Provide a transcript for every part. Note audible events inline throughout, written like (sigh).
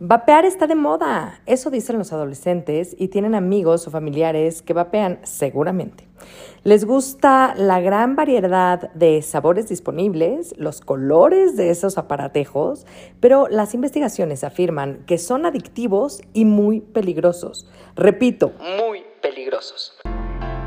Vapear está de moda, eso dicen los adolescentes y tienen amigos o familiares que vapean seguramente. Les gusta la gran variedad de sabores disponibles, los colores de esos aparatejos, pero las investigaciones afirman que son adictivos y muy peligrosos. Repito, muy peligrosos.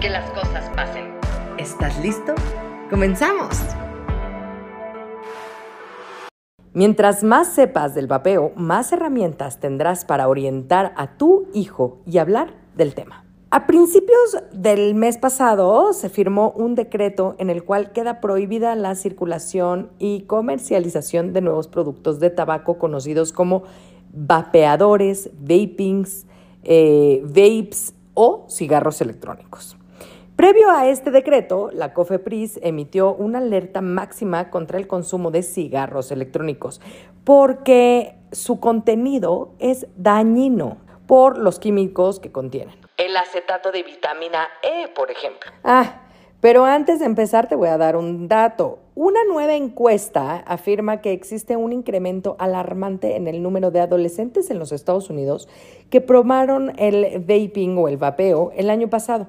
que las cosas pasen. ¿Estás listo? ¡Comenzamos! Mientras más sepas del vapeo, más herramientas tendrás para orientar a tu hijo y hablar del tema. A principios del mes pasado se firmó un decreto en el cual queda prohibida la circulación y comercialización de nuevos productos de tabaco conocidos como vapeadores, vapings, eh, vapes o cigarros electrónicos. Previo a este decreto, la COFEPRIS emitió una alerta máxima contra el consumo de cigarros electrónicos porque su contenido es dañino por los químicos que contienen. El acetato de vitamina E, por ejemplo. Ah, pero antes de empezar te voy a dar un dato. Una nueva encuesta afirma que existe un incremento alarmante en el número de adolescentes en los Estados Unidos que probaron el vaping o el vapeo el año pasado.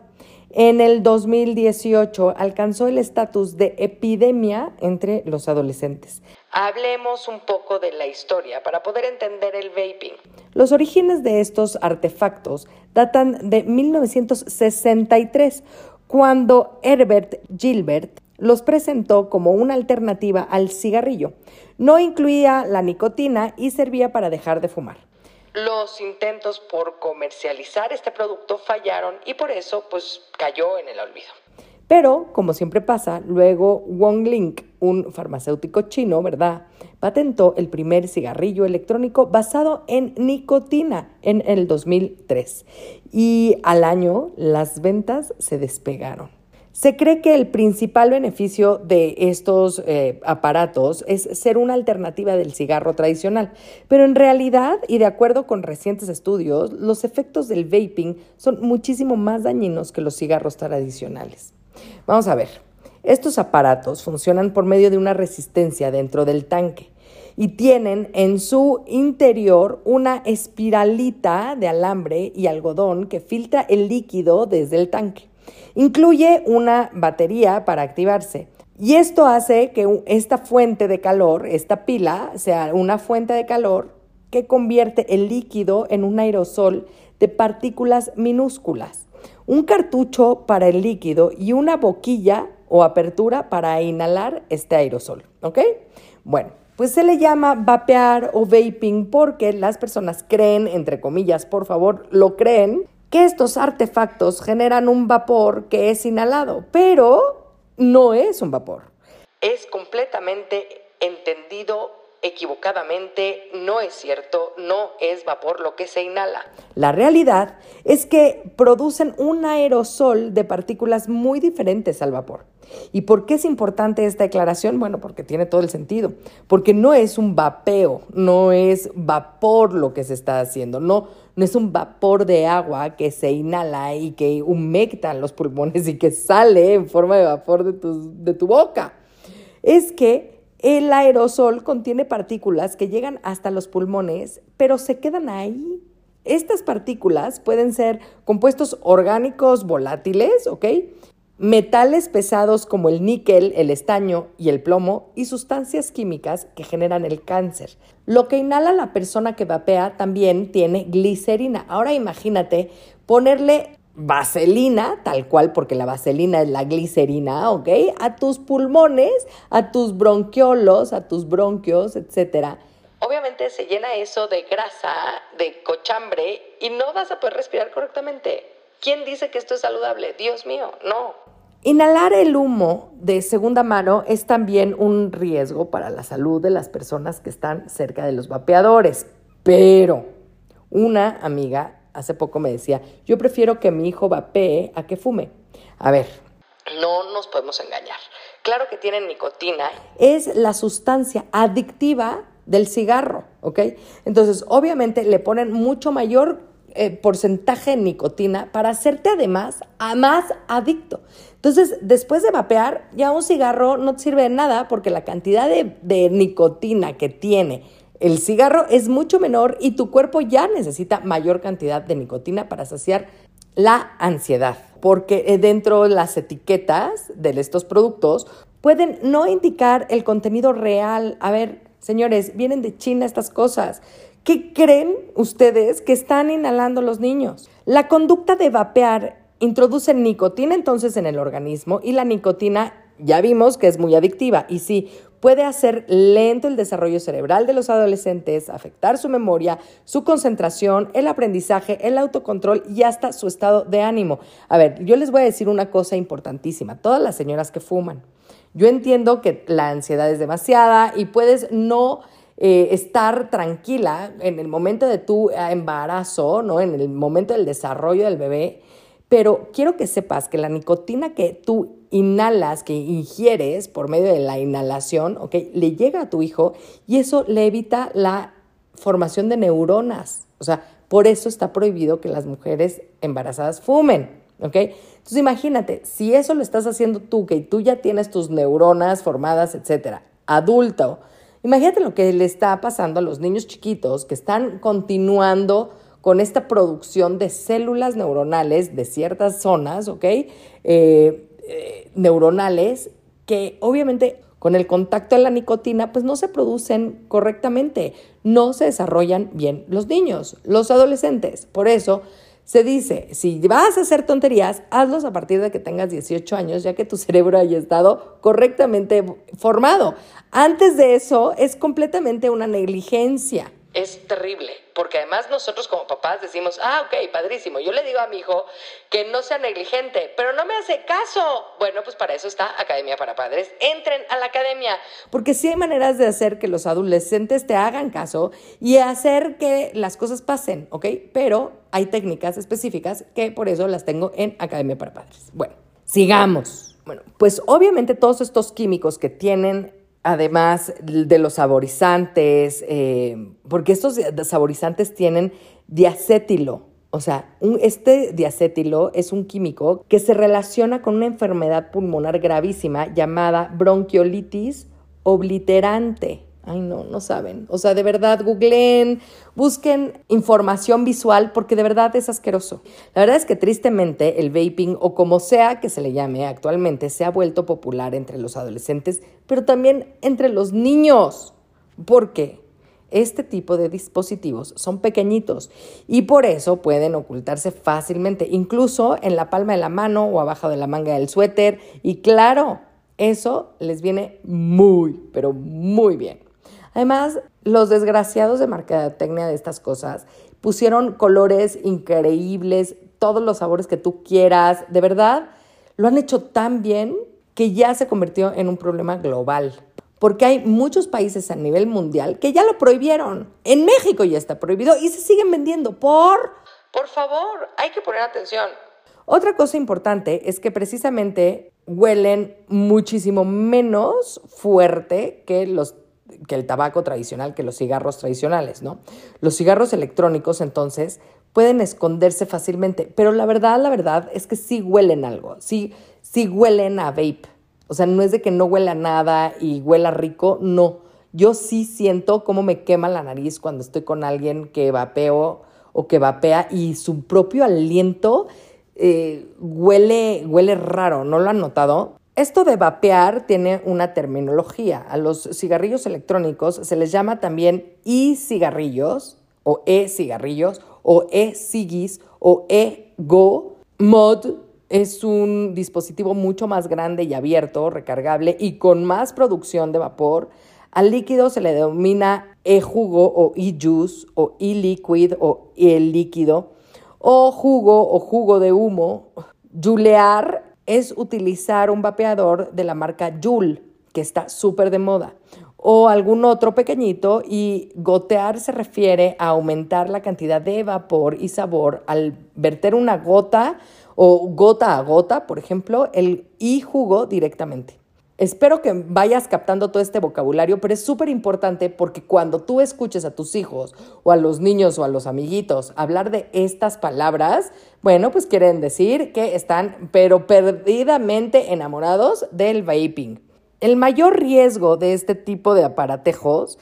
En el 2018 alcanzó el estatus de epidemia entre los adolescentes. Hablemos un poco de la historia para poder entender el vaping. Los orígenes de estos artefactos datan de 1963, cuando Herbert Gilbert los presentó como una alternativa al cigarrillo. No incluía la nicotina y servía para dejar de fumar los intentos por comercializar este producto fallaron y por eso pues cayó en el olvido. Pero, como siempre pasa, luego Wong Link, un farmacéutico chino, ¿verdad?, patentó el primer cigarrillo electrónico basado en nicotina en el 2003. Y al año las ventas se despegaron. Se cree que el principal beneficio de estos eh, aparatos es ser una alternativa del cigarro tradicional, pero en realidad, y de acuerdo con recientes estudios, los efectos del vaping son muchísimo más dañinos que los cigarros tradicionales. Vamos a ver, estos aparatos funcionan por medio de una resistencia dentro del tanque y tienen en su interior una espiralita de alambre y algodón que filtra el líquido desde el tanque. Incluye una batería para activarse. Y esto hace que esta fuente de calor, esta pila, sea una fuente de calor que convierte el líquido en un aerosol de partículas minúsculas. Un cartucho para el líquido y una boquilla o apertura para inhalar este aerosol. ¿Ok? Bueno, pues se le llama vapear o vaping porque las personas creen, entre comillas, por favor, lo creen, que estos artefactos generan un vapor que es inhalado, pero no es un vapor. Es completamente entendido equivocadamente, no es cierto, no es vapor lo que se inhala. La realidad es que producen un aerosol de partículas muy diferentes al vapor. ¿Y por qué es importante esta declaración? Bueno, porque tiene todo el sentido, porque no es un vapeo, no es vapor lo que se está haciendo, no, no es un vapor de agua que se inhala y que humecta los pulmones y que sale en forma de vapor de tu, de tu boca. Es que el aerosol contiene partículas que llegan hasta los pulmones, pero se quedan ahí. Estas partículas pueden ser compuestos orgánicos volátiles, ¿ok? Metales pesados como el níquel, el estaño y el plomo y sustancias químicas que generan el cáncer. Lo que inhala la persona que vapea también tiene glicerina. Ahora imagínate ponerle vaselina, tal cual, porque la vaselina es la glicerina, ¿ok? A tus pulmones, a tus bronquiolos, a tus bronquios, etcétera. obviamente se llena eso de grasa, de cochambre y no vas a poder respirar correctamente. ¿Quién dice que esto es saludable? Dios mío, no. Inhalar el humo de segunda mano es también un riesgo para la salud de las personas que están cerca de los vapeadores. Pero una amiga hace poco me decía, yo prefiero que mi hijo vapee a que fume. A ver, no nos podemos engañar. Claro que tiene nicotina. Es la sustancia adictiva del cigarro, ¿ok? Entonces, obviamente le ponen mucho mayor eh, porcentaje de nicotina para hacerte además a más adicto. Entonces, después de vapear, ya un cigarro no te sirve de nada porque la cantidad de, de nicotina que tiene el cigarro es mucho menor y tu cuerpo ya necesita mayor cantidad de nicotina para saciar la ansiedad, porque eh, dentro de las etiquetas de estos productos pueden no indicar el contenido real. A ver, señores, vienen de China estas cosas. ¿Qué creen ustedes que están inhalando los niños? La conducta de vapear introduce nicotina entonces en el organismo y la nicotina ya vimos que es muy adictiva y sí, puede hacer lento el desarrollo cerebral de los adolescentes, afectar su memoria, su concentración, el aprendizaje, el autocontrol y hasta su estado de ánimo. A ver, yo les voy a decir una cosa importantísima, todas las señoras que fuman. Yo entiendo que la ansiedad es demasiada y puedes no eh, estar tranquila en el momento de tu embarazo, ¿no? En el momento del desarrollo del bebé, pero quiero que sepas que la nicotina que tú inhalas, que ingieres por medio de la inhalación, ¿ok? Le llega a tu hijo y eso le evita la formación de neuronas. O sea, por eso está prohibido que las mujeres embarazadas fumen, ¿ok? Entonces imagínate, si eso lo estás haciendo tú, que tú ya tienes tus neuronas formadas, etcétera, adulto, Imagínate lo que le está pasando a los niños chiquitos que están continuando con esta producción de células neuronales de ciertas zonas, ¿ok? Eh, eh, neuronales que obviamente con el contacto de la nicotina pues no se producen correctamente, no se desarrollan bien los niños, los adolescentes. Por eso se dice, si vas a hacer tonterías, hazlos a partir de que tengas 18 años, ya que tu cerebro haya estado correctamente formado. Antes de eso es completamente una negligencia es terrible, porque además nosotros como papás decimos, ah, ok, padrísimo, yo le digo a mi hijo que no sea negligente, pero no me hace caso. Bueno, pues para eso está Academia para Padres. Entren a la academia, porque sí hay maneras de hacer que los adolescentes te hagan caso y hacer que las cosas pasen, ¿ok? Pero hay técnicas específicas que por eso las tengo en Academia para Padres. Bueno, sigamos. Bueno, pues obviamente todos estos químicos que tienen además de los saborizantes, eh, porque estos saborizantes tienen diacétilo. O sea, este diacétilo es un químico que se relaciona con una enfermedad pulmonar gravísima llamada bronquiolitis obliterante. Ay, no, no saben. O sea, de verdad, googleen, busquen información visual porque de verdad es asqueroso. La verdad es que tristemente el vaping o como sea que se le llame actualmente se ha vuelto popular entre los adolescentes, pero también entre los niños. Porque este tipo de dispositivos son pequeñitos y por eso pueden ocultarse fácilmente, incluso en la palma de la mano o abajo de la manga del suéter. Y claro, eso les viene muy, pero muy bien. Además, los desgraciados de mercadotecnia de estas cosas pusieron colores increíbles, todos los sabores que tú quieras, de verdad, lo han hecho tan bien que ya se convirtió en un problema global. Porque hay muchos países a nivel mundial que ya lo prohibieron. En México ya está prohibido y se siguen vendiendo por... Por favor, hay que poner atención. Otra cosa importante es que precisamente huelen muchísimo menos fuerte que los que el tabaco tradicional, que los cigarros tradicionales, ¿no? Los cigarros electrónicos, entonces, pueden esconderse fácilmente, pero la verdad, la verdad es que sí huelen algo, sí, sí huelen a vape. O sea, no es de que no huela nada y huela rico, no. Yo sí siento cómo me quema la nariz cuando estoy con alguien que vapeo o que vapea y su propio aliento eh, huele, huele raro, ¿no lo han notado? Esto de vapear tiene una terminología. A los cigarrillos electrónicos se les llama también e-cigarrillos o e-cigarrillos o e-cigis o e-go. Mod es un dispositivo mucho más grande y abierto, recargable y con más producción de vapor. Al líquido se le denomina e-jugo o e-juice o e-liquid o e-líquido o jugo o jugo de humo. Julear es utilizar un vapeador de la marca Joule, que está súper de moda, o algún otro pequeñito y gotear se refiere a aumentar la cantidad de vapor y sabor al verter una gota o gota a gota, por ejemplo, el y jugo directamente. Espero que vayas captando todo este vocabulario, pero es súper importante porque cuando tú escuches a tus hijos o a los niños o a los amiguitos hablar de estas palabras, bueno, pues quieren decir que están pero perdidamente enamorados del vaping. El mayor riesgo de este tipo de aparatejos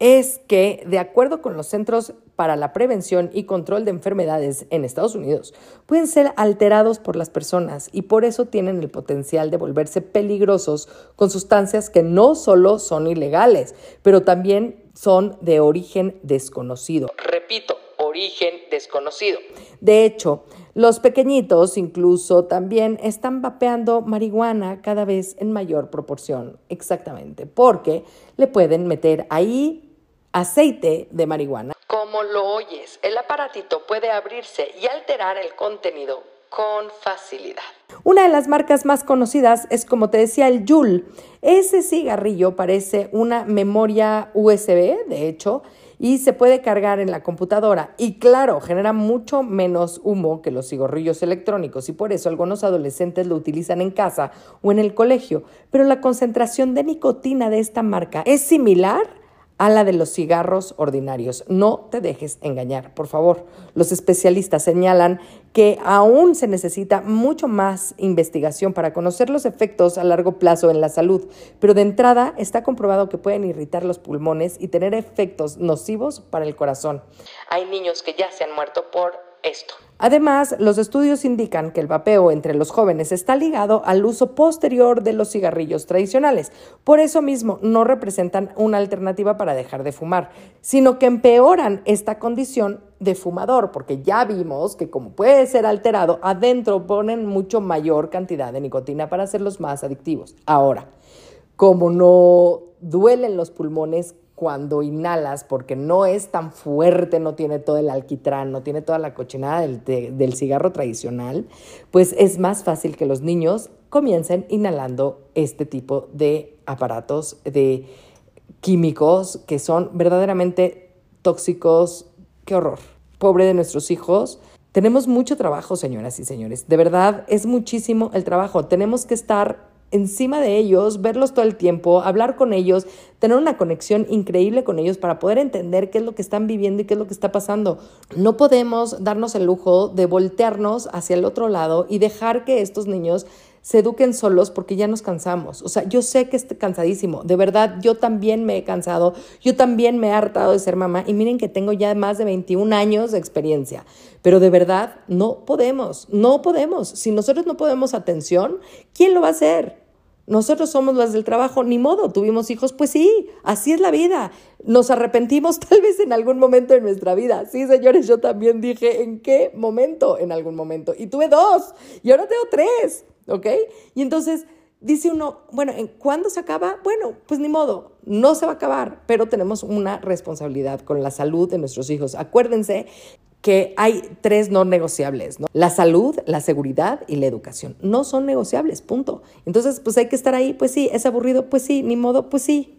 es que, de acuerdo con los Centros para la Prevención y Control de Enfermedades en Estados Unidos, pueden ser alterados por las personas y por eso tienen el potencial de volverse peligrosos con sustancias que no solo son ilegales, pero también son de origen desconocido. Repito, origen desconocido. De hecho, los pequeñitos incluso también están vapeando marihuana cada vez en mayor proporción, exactamente, porque le pueden meter ahí aceite de marihuana. Como lo oyes, el aparatito puede abrirse y alterar el contenido con facilidad. Una de las marcas más conocidas es, como te decía, el Juul. Ese cigarrillo parece una memoria USB, de hecho, y se puede cargar en la computadora. Y claro, genera mucho menos humo que los cigarrillos electrónicos y por eso algunos adolescentes lo utilizan en casa o en el colegio. Pero la concentración de nicotina de esta marca es similar a la de los cigarros ordinarios. No te dejes engañar, por favor. Los especialistas señalan que aún se necesita mucho más investigación para conocer los efectos a largo plazo en la salud, pero de entrada está comprobado que pueden irritar los pulmones y tener efectos nocivos para el corazón. Hay niños que ya se han muerto por esto. Además, los estudios indican que el vapeo entre los jóvenes está ligado al uso posterior de los cigarrillos tradicionales. Por eso mismo, no representan una alternativa para dejar de fumar, sino que empeoran esta condición de fumador, porque ya vimos que como puede ser alterado, adentro ponen mucho mayor cantidad de nicotina para hacerlos más adictivos. Ahora, como no duelen los pulmones, cuando inhalas, porque no es tan fuerte, no tiene todo el alquitrán, no tiene toda la cochinada del, cigarro tradicional, pues es más fácil que los niños comiencen inhalando este tipo de aparatos, de químicos que son verdaderamente tóxicos. ¡Qué horror! Pobre de nuestros hijos. Tenemos mucho trabajo, señoras y señores. De verdad, es muchísimo el trabajo. Tenemos que estar encima de ellos, verlos todo el tiempo, hablar con ellos, tener una conexión increíble con ellos para poder entender qué es lo que están viviendo y qué es lo que está pasando. No podemos darnos el lujo de voltearnos hacia el otro lado y dejar que estos niños se eduquen solos porque ya nos cansamos. O sea, yo sé que estoy cansadísimo. De verdad, yo también me he cansado. Yo también me he hartado de ser mamá. Y miren que tengo ya más de 21 años de experiencia. Pero de verdad, no podemos. No podemos. Si nosotros no podemos atención, ¿quién lo va a hacer? Nosotros somos las del trabajo, ni modo, tuvimos hijos, pues sí, así es la vida. Nos arrepentimos (laughs) tal vez en algún momento de nuestra vida. Sí, señores, yo también dije, ¿en qué momento? En algún momento. Y tuve dos, y ahora tengo tres, ¿ok? Y entonces dice uno, bueno, ¿en cuándo se acaba? Bueno, pues ni modo, no se va a acabar, pero tenemos una responsabilidad con la salud de nuestros hijos. Acuérdense que hay tres no negociables, ¿no? La salud, la seguridad y la educación. No son negociables, punto. Entonces, pues hay que estar ahí, pues sí, es aburrido, pues sí, ni modo, pues sí.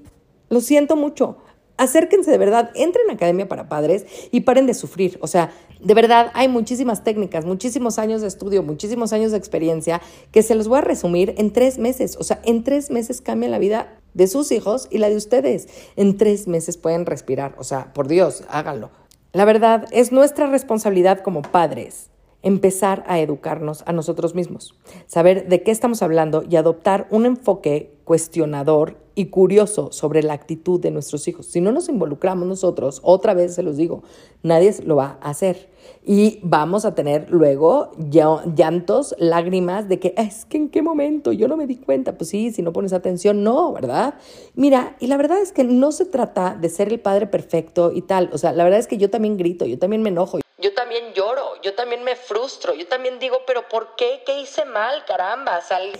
Lo siento mucho. Acérquense de verdad, entren a Academia para Padres y paren de sufrir. O sea, de verdad hay muchísimas técnicas, muchísimos años de estudio, muchísimos años de experiencia que se los voy a resumir en tres meses. O sea, en tres meses cambia la vida de sus hijos y la de ustedes. En tres meses pueden respirar. O sea, por Dios, háganlo. La verdad, es nuestra responsabilidad como padres empezar a educarnos a nosotros mismos, saber de qué estamos hablando y adoptar un enfoque cuestionador y curioso sobre la actitud de nuestros hijos. Si no nos involucramos nosotros, otra vez se los digo, nadie lo va a hacer. Y vamos a tener luego llantos, lágrimas de que es que en qué momento yo no me di cuenta. Pues sí, si no pones atención, no, ¿verdad? Mira, y la verdad es que no se trata de ser el padre perfecto y tal. O sea, la verdad es que yo también grito, yo también me enojo. Yo también lloro, yo también me frustro, yo también digo, pero ¿por qué? ¿Qué hice mal? Caramba,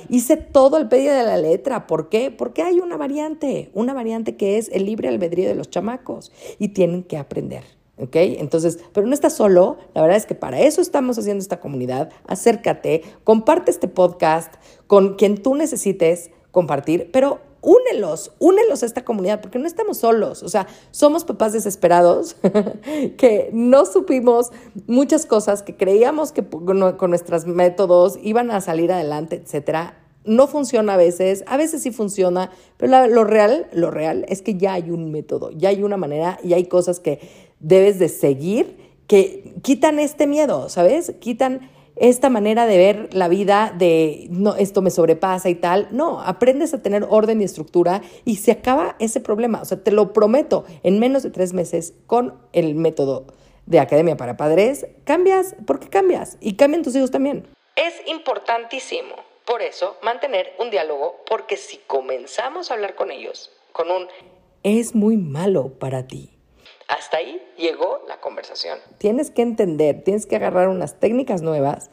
hice todo el pedido de la letra. ¿Por qué? Porque hay una variante, una variante que es el libre albedrío de los chamacos y tienen que aprender. ¿Ok? Entonces, pero no estás solo, la verdad es que para eso estamos haciendo esta comunidad. Acércate, comparte este podcast con quien tú necesites compartir, pero únelos, únelos a esta comunidad, porque no estamos solos. O sea, somos papás desesperados (laughs) que no supimos muchas cosas, que creíamos que con nuestros métodos iban a salir adelante, etcétera. No funciona a veces, a veces sí funciona, pero lo real, lo real es que ya hay un método, ya hay una manera y hay cosas que debes de seguir que quitan este miedo, ¿sabes? Quitan esta manera de ver la vida de no, esto me sobrepasa y tal. No, aprendes a tener orden y estructura y se acaba ese problema. O sea, te lo prometo, en menos de tres meses con el método de Academia para Padres, cambias porque cambias y cambian tus hijos también. Es importantísimo, por eso, mantener un diálogo, porque si comenzamos a hablar con ellos con un es muy malo para ti hasta ahí llegó la conversación. Tienes que entender, tienes que agarrar unas técnicas nuevas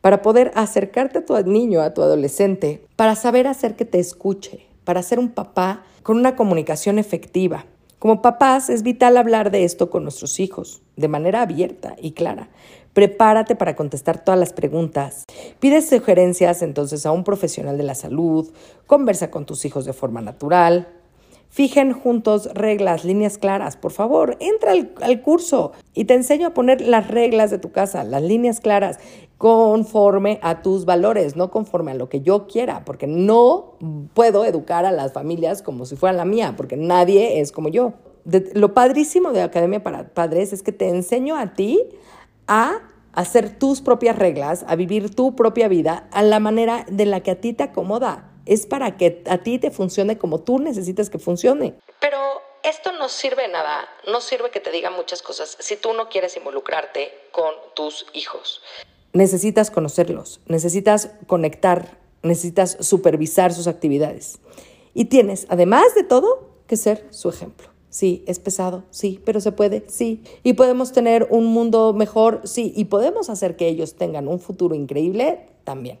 para poder acercarte a tu niño, a tu adolescente, para saber hacer que te escuche, para ser un papá con una comunicación efectiva. Como papás es vital hablar de esto con nuestros hijos, de manera abierta y clara. Prepárate para contestar todas las preguntas. Pide sugerencias entonces a un profesional de la salud, conversa con tus hijos de forma natural, Fijen juntos reglas, líneas claras. Por favor, entra al, curso y te enseño a poner las reglas de tu casa, las líneas claras, conforme a tus valores, no conforme a lo que yo quiera, porque no puedo educar a las familias como si fueran la mía, porque nadie es como yo. lo padrísimo de Academia para Padres es que te enseño a ti a hacer tus propias reglas, a vivir tu propia vida a la manera de la que a ti te acomoda es para que a ti te funcione como tú necesitas que funcione. Pero esto no sirve de nada, no sirve que te diga muchas cosas si tú no quieres involucrarte con tus hijos. Necesitas conocerlos, necesitas conectar, necesitas supervisar sus actividades. Y tienes, además de todo, que ser su ejemplo. Sí, es pesado, sí, pero se puede, sí. Y podemos tener un mundo mejor, sí. Y podemos hacer que ellos tengan un futuro increíble también.